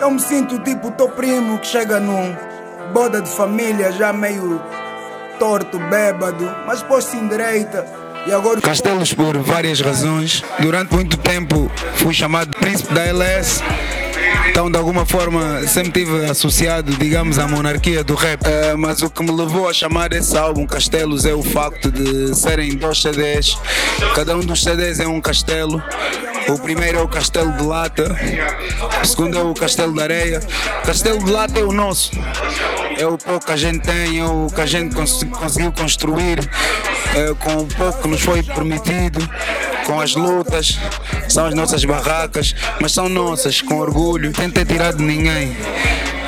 Eu me sinto tipo teu primo que chega num boda de família já meio torto, bêbado, mas pôs-se em direita. E agora... Castelos por várias razões. Durante muito tempo fui chamado príncipe da LS. Então, de alguma forma, sempre tive associado, digamos, à monarquia do rap. Uh, mas o que me levou a chamar esse álbum Castelos é o facto de serem dois CDs. Cada um dos CDs é um castelo. O primeiro é o Castelo de Lata, o segundo é o Castelo de Areia. O Castelo de Lata é o nosso é o pouco que a gente tem, é o que a gente cons conseguiu construir é, com o pouco que nos foi permitido, com as lutas, são as nossas barracas, mas são nossas, com orgulho, sem ter tirado de ninguém.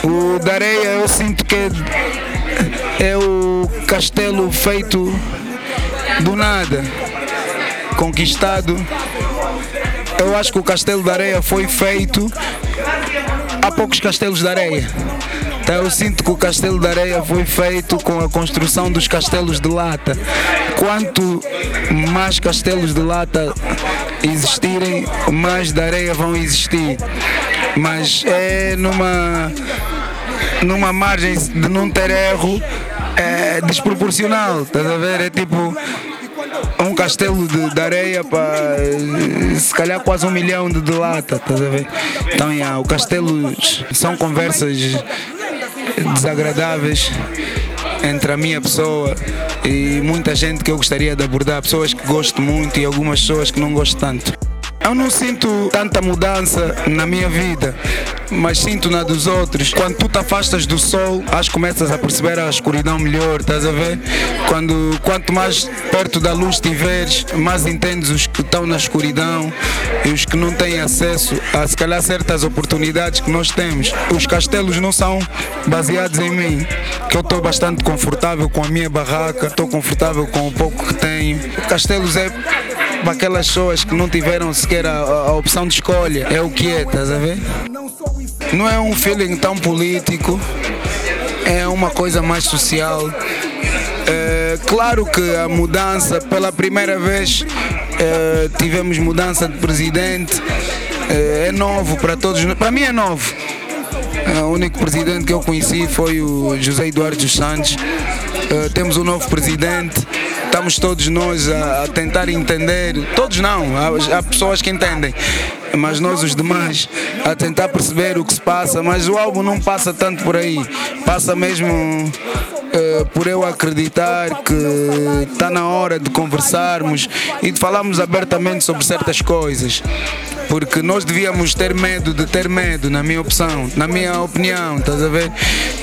O da areia eu sinto que é, é o castelo feito do nada, conquistado. Eu acho que o castelo da areia foi feito há poucos castelos de areia. Então eu sinto que o Castelo de Areia foi feito com a construção dos castelos de lata. Quanto mais castelos de lata existirem, mais de areia vão existir. Mas é numa, numa margem de não ter erro é desproporcional, estás a ver? É tipo um castelo de, de areia para se calhar quase um milhão de, de lata, estás a ver? Então, yeah, o castelo são conversas desagradáveis entre a minha pessoa e muita gente que eu gostaria de abordar, pessoas que gosto muito e algumas pessoas que não gosto tanto. Eu não sinto tanta mudança na minha vida, mas sinto na dos outros. Quando tu te afastas do sol, que começas a perceber a escuridão melhor, estás a ver? Quando, quanto mais perto da luz estiveres, mais entendes os que estão na escuridão e os que não têm acesso a se calhar certas oportunidades que nós temos. Os castelos não são baseados em mim, que eu estou bastante confortável com a minha barraca, estou confortável com o pouco que tenho. Castelos é para aquelas pessoas que não tiveram sequer a, a, opção de escolha. É o que é, estás a ver? Não é um feeling tão político, é uma coisa mais social. É, claro que a mudança, pela primeira vez é, tivemos mudança de presidente, é, é novo para todos, para mim é novo. É, o único presidente que eu conheci foi o José Eduardo dos Santos. Uh, temos um novo presidente, estamos todos nós a, a tentar entender, todos não, há, há, pessoas que entendem, mas nós os demais a tentar perceber o que se passa, mas o álbum não passa tanto por aí, passa mesmo uh, por eu acreditar que está na hora de conversarmos e de falarmos abertamente sobre certas coisas porque nós devíamos ter medo de ter medo, na minha opção, na minha opinião, estás a ver?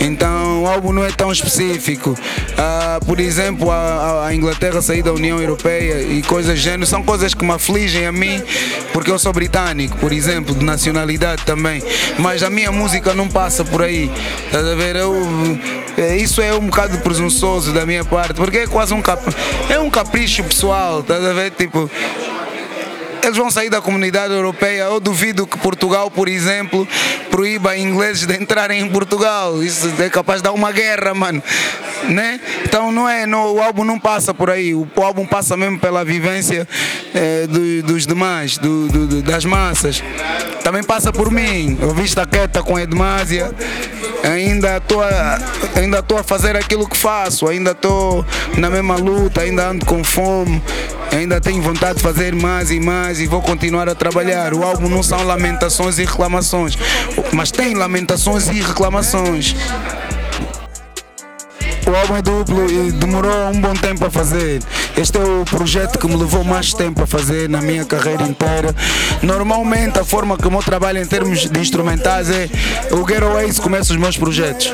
Então o álbum não é tão específico. Uh, por exemplo, a, a, Inglaterra sair da União Europeia e coisas gênero são coisas que me afligem a mim, porque eu sou britânico, por exemplo, de nacionalidade também. Mas a minha música não passa por aí, estás a ver? Eu, é, isso é um bocado presunçoso da minha parte, porque é quase um, cap, é um capricho pessoal, estás a ver? Tipo, eles vão sair da comunidade europeia. Eu duvido que Portugal, por exemplo, proíba ingleses de entrarem em Portugal. Isso é capaz de dar uma guerra, mano. Né? Então não é, não, o álbum não passa por aí. O, o álbum passa mesmo pela vivência é, do, dos demais, do, do, das massas. Também passa por mim. Eu vi esta quieta com Edmásia. Ainda estou ainda a fazer aquilo que faço. Ainda estou na mesma luta. Ainda ando com fome. Ainda tenho vontade de fazer mais e mais e vou continuar a trabalhar. O álbum não são lamentações e reclamações, mas tem lamentações e reclamações. O álbum é duplo e demorou um bom tempo a fazer. Este é o projeto que me levou mais tempo a fazer na minha carreira inteira. Normalmente a forma que eu trabalho em termos de instrumentais é o Getaways começa os meus projetos.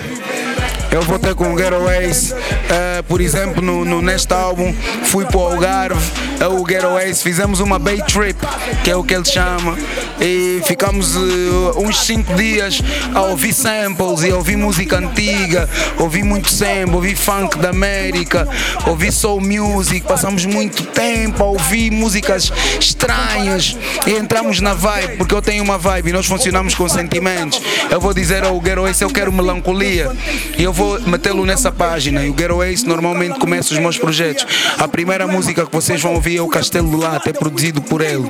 Eu vou ter com o Getaways, uh, por exemplo, no, no, neste álbum, fui para o Algarve, uh, o Getaways, fizemos uma Bay Trip, que é o que ele chama, e ficamos uh, uns 5 dias a ouvir samples e a ouvir música antiga, ouvir muito sample, ouvir funk da América, ouvir soul music, passamos muito tempo a ouvir músicas estranhas e entramos na vibe, porque eu tenho uma vibe e nós funcionamos com sentimentos. Eu vou dizer ao Getaways, eu quero melancolia, e eu vou metê-lo nessa página. E o Ghetto Ace normalmente começa os meus projetos. A primeira música que vocês vão ouvir é o Castelo do Lata, é produzido por ele.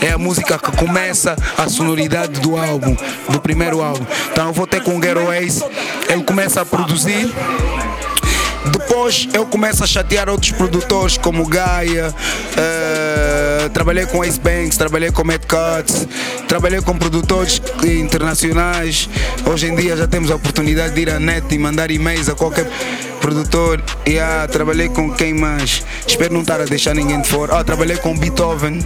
É a música que começa começa a sonoridade do álbum, do primeiro álbum. Então eu vou ter com o Ghetto Ace, ele começa a produzir. Depois eu começo a chatear outros produtores como Gaia, uh, trabalhei com Ace Banks, trabalhei com Mad Cuts, trabalhei com produtores internacionais. Hoje em dia já temos a oportunidade de ir à net e mandar e-mails a qualquer produtor. E yeah, trabalhei com quem mais? Espero não estar a deixar ninguém de fora. Ah, trabalhei com Beethoven.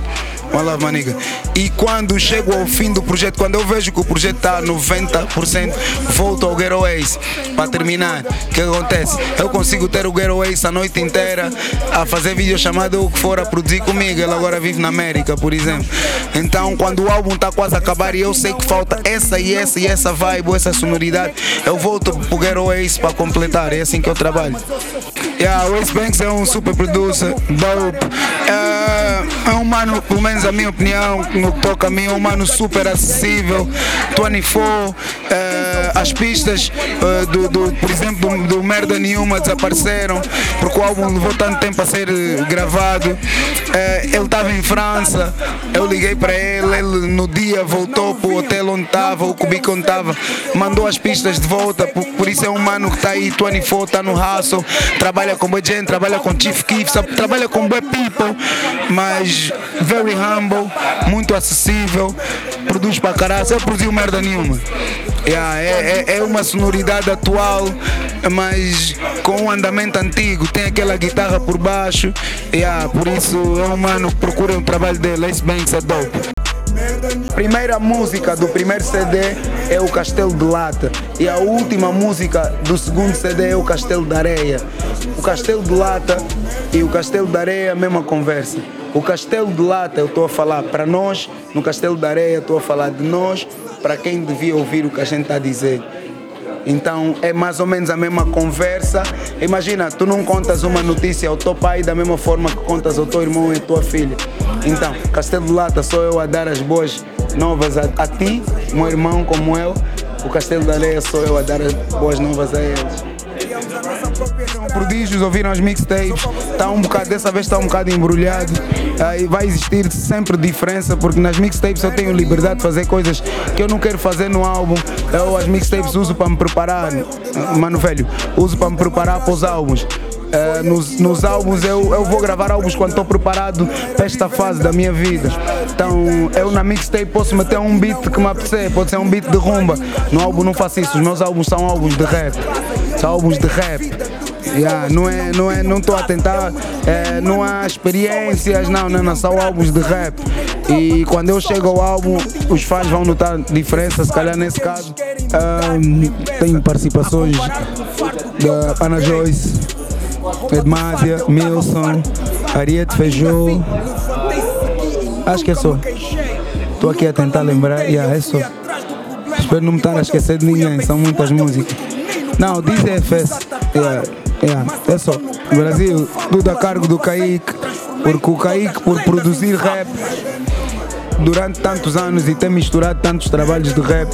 One love, maniga. E quando chego ao fim do projeto, quando eu vejo que o projeto está a 90%, volto ao Ghetto Ace para terminar. O que acontece? Eu consigo ter o Ghetto Ace a noite inteira a fazer vídeo chamado o que for a produzir comigo. Ele agora vive na América, por exemplo. Então, quando o álbum está quase a acabar e eu sei que falta essa e essa e essa vibe, essa sonoridade, eu volto pro Ghetto Ace para completar. É assim que eu trabalho. Yeah, o Ace Banks é um super producer, dope. Uh, é um mano, pelo menos a minha opinião, no que toca a mim, é um mano super acessível, 24, uh, eh, as pistas, uh, do, do, por exemplo, do, do, Merda Nenhuma desapareceram, porque o álbum levou tanto tempo a ser gravado. Uh, ele estava em França, eu liguei para ele, ele no dia voltou para o hotel onde estava, o cubico onde estava, mandou as pistas de volta, por, por isso é um mano que está aí, 24, está no hustle, trabalha com Boy trabalha com Chief Keef, trabalha com Boy People, mas very humble muito acessível, produz para caralho, eu produziu merda nenhuma. Yeah, é, é, é, uma sonoridade atual, mas com um andamento antigo, tem aquela guitarra por baixo, yeah, por isso é um mano que procura o trabalho dele, Ace Banks é dope. Primeira música do primeiro CD é o Castelo de Lata e a última música do segundo CD é o Castelo de Areia. O Castelo de Lata e o Castelo de Areia, a mesma conversa. O Castelo de Lata eu estou a falar para nós, no Castelo da Areia estou a falar de nós, para quem devia ouvir o que a gente está a dizer. Então é mais ou menos a mesma conversa. Imagina, tu não contas uma notícia ao teu pai da mesma forma que contas ao teu irmão e à tua filha. Então, Castelo de Lata sou eu a dar as boas novas a, a ti, meu irmão como eu. O Castelo da Areia sou eu a dar as boas novas a eles. Prodígios, ouviram as mixtapes, está um bocado, dessa vez está um bocado embrulhado. Aí vai existir sempre diferença, porque nas mixtapes eu tenho liberdade de fazer coisas que eu não quero fazer no álbum. Eu as mixtapes uso para me preparar, mano velho, uso para me preparar para os álbuns. Uh, nos, nos, álbuns eu, eu vou gravar álbuns quando estou preparado para esta fase da minha vida. Então eu na mixtape posso meter um beat que me apetecer, pode ser um beat de rumba. No álbum não faço isso, os meus álbuns são álbuns de rap. São álbuns de rap. Yeah, não é, não é, não estou a tentar, é, não há experiências, não, não, não, são álbuns de rap. E quando eu chego ao álbum, os fãs vão notar diferença, se calhar nesse caso. Um, tenho participações da Ana Joyce, Edmádia, Milson, Ariete Feijó. Acho que é só. Estou aqui a tentar lembrar. Yeah, é só. Espero não me estar a esquecer de ninguém, são muitas músicas. Não, diz FS. Yeah, yeah, é só. Brasil, tudo a cargo do Kaique. Porque o Kaique, por produzir rap durante tantos anos e ter misturado tantos trabalhos de rap,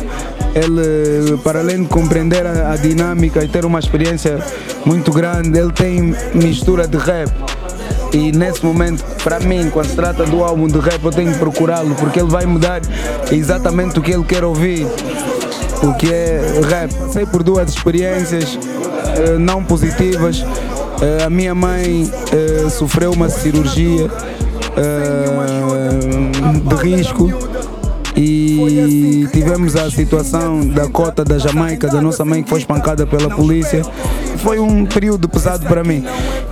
ele, para além de compreender a, a, dinâmica e ter uma experiência muito grande, ele tem mistura de rap. E nesse momento, para mim, quando se trata do álbum de rap, eu tenho que procurá-lo, porque ele vai me dar exatamente o que ele quer ouvir. O que é rap. Passei por duas experiências eh, não positivas. Eh, a minha mãe eh, sofreu uma cirurgia de risco e tivemos a situação da cota da Jamaica, da nossa mãe que foi espancada pela polícia. Foi. Um período pesado para mim.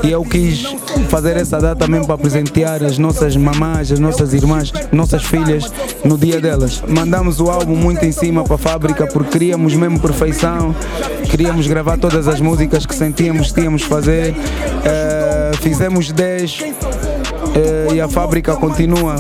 E eu quis fazer essa data mesmo para presentear as nossas mamás, as nossas irmãs, nossas filhas no dia delas. Mandamos o álbum muito em cima para a fábrica porque queríamos mesmo perfeição, queríamos gravar todas as músicas que sentíamos que tínhamos fazer. Uh, fizemos 10 uh, eh, e a fábrica continua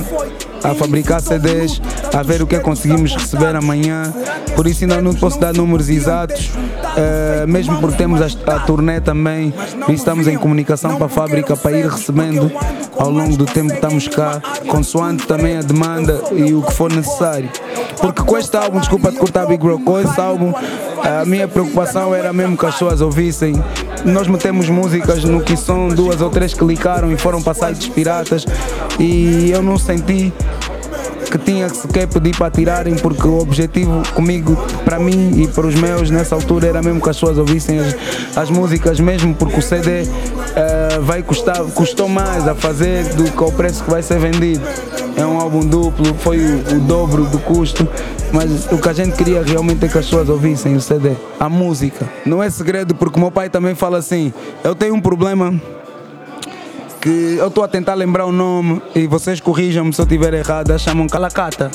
a fabricar CDs, a ver o que é conseguimos receber amanhã. Por isso ainda não posso dar números exatos, uh, mesmo porque temos a, a turnê também, e estamos em comunicação para a fábrica para ir recebendo ao longo do tempo que estamos cá, consoante também a demanda e o que for necessário. Porque com este álbum, desculpa te cortar Big Bro, com este álbum a minha preocupação era mesmo que as pessoas ouvissem. Nós metemos músicas no que são duas ou três que clicaram e foram para sites piratas e eu não senti que tinha que sequer pedir para tirarem, porque o objetivo comigo, para mim e para os meus nessa altura era mesmo que as pessoas ouvissem as, as músicas, mesmo porque o CD uh, eh, vai custar, custou mais a fazer do que o preço que vai ser vendido. É um álbum duplo, foi o, o dobro do custo, mas o que a gente queria realmente é que as pessoas ouvissem o CD, a música. Não é segredo, porque meu pai também fala assim: eu tenho um problema que eu estou a tentar lembrar o nome e vocês corrijam-me se eu estiver errado, chamam Calacata.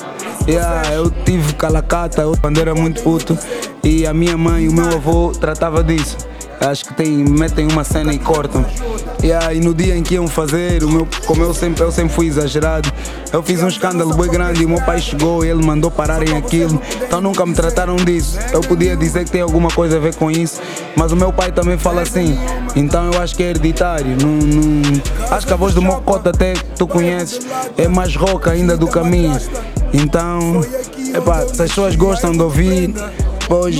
Yeah, eu tive Calacata quando era muito puto e a minha mãe e o meu avô tratava disso. Acho que tem, metem uma cena e cortam. Yeah, e no dia em que iam fazer, o meu, como eu sempre, eu sempre fui exagerado, eu fiz um escândalo bem grande e o meu pai chegou e ele mandou pararem aquilo. Então nunca me trataram disso. Eu podia dizer que tem alguma coisa a ver com isso, mas o meu pai também fala assim. Então eu acho que é hereditário. Não, não... Acho que a voz do Mocota até tu conheces é mais roca ainda do que a minha. Então, epá, se as pessoas gostam de ouvir, depois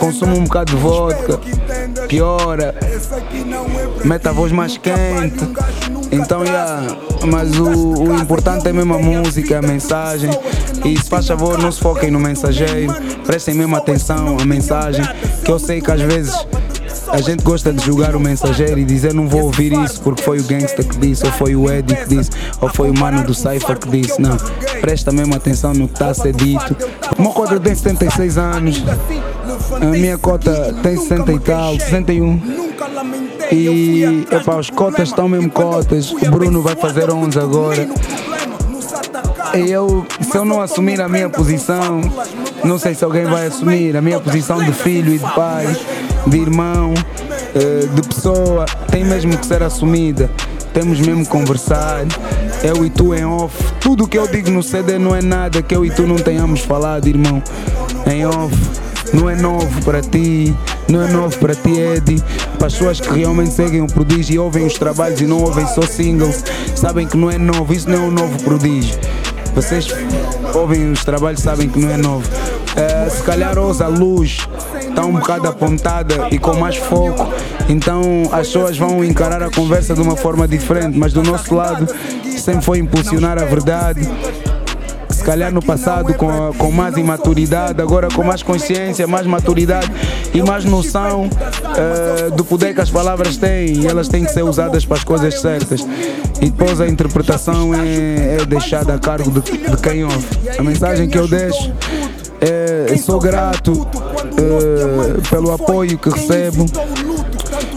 consumo um bocado de vodka, piora, mete a voz mais quente. Então, yeah, mas o, o importante é mesmo a música, a mensagem. E se faz favor, não se foquem no mensageiro, prestem mesmo atenção à mensagem, que eu sei que às vezes a gente gosta de julgar o mensageiro e dizer não vou ouvir isso porque foi o gangsta que disse, ou foi o Eddie que disse, ou foi o mano do Cypher que disse. Não, presta mesmo atenção no que está a ser dito. O meu cota tem 76 anos, a minha cota tem 60 e tal, 61. E epa, os cotas estão mesmo cotas. O Bruno vai fazer 11 agora. E eu, se eu não assumir a minha posição, não sei se alguém vai assumir a minha posição de filho e de pai de irmão, eh, de pessoa, tem mesmo que ser assumida. Temos mesmo que conversar, eu e tu em off. Tudo que eu digo no CD não é nada que eu e tu não tenhamos falado, irmão. Em off, não é novo para ti, não é novo para ti, Eddie. Para as pessoas que realmente seguem o prodígio e ouvem os trabalhos e não ouvem só singles, sabem que não é novo, isso não é um novo prodígio. Vocês ouvem os trabalhos sabem que não é novo. Uh, se calhar ouça a luz está um bocado apontada e com mais foco, então as pessoas vão encarar a conversa de uma forma diferente, mas do nosso lado sempre foi impulsionar a verdade. Se calhar no passado com, com mais imaturidade, agora com mais consciência, mais maturidade e mais noção uh, do poder que as palavras têm e elas têm que ser usadas para as coisas certas. E depois a interpretação é, é deixada a cargo de, de quem ouve. A mensagem que eu deixo é, sou grato uh, pelo apoio que recebo.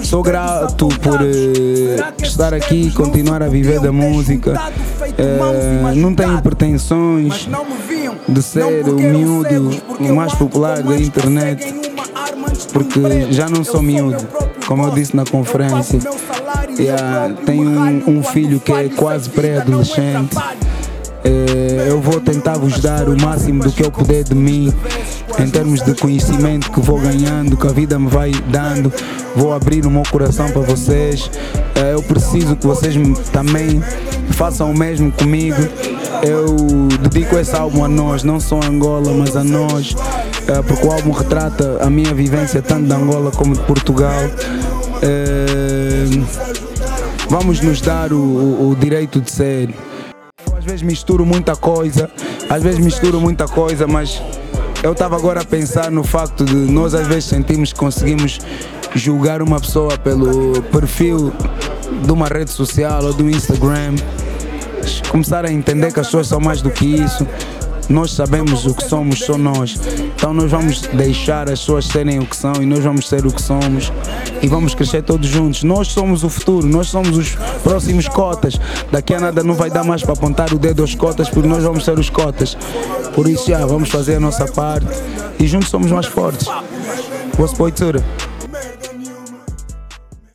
Sou grato por uh, estar aqui e continuar a viver da música. Uh, não tenho pretensões de ser o miúdo mais popular da internet, porque já não sou miúdo, como eu disse na conferência. Yeah, tenho um, um filho que é quase pré-adolescente. Eh, eu vou tentar vos dar o máximo do que eu puder de mim, em termos de conhecimento que vou ganhando, que a vida me vai dando. Vou abrir o meu coração para vocês. Eh, eu preciso que vocês também façam o mesmo comigo. Eu dedico esse álbum a nós, não só a Angola, mas a nós, eh, porque o álbum retrata a minha vivência tanto de Angola como de Portugal. Vamos nos dar o, o, o direito de ser vezes misturo muita coisa, às vezes misturo muita coisa, mas eu estava agora a pensar no facto de nós às vezes sentimos que conseguimos julgar uma pessoa pelo perfil de uma rede social ou do Instagram, começar a entender que as pessoas são mais do que isso nós sabemos o que somos, só nós. Então nós vamos deixar as pessoas serem o que são e nós vamos ser o que somos e vamos crescer todos juntos. Nós somos o futuro, nós somos os próximos cotas. Daqui a nada não vai dar mais para apontar o dedo aos cotas porque nós vamos ser os cotas. Por isso já vamos fazer a nossa parte e juntos somos mais fortes. Boa Poitura.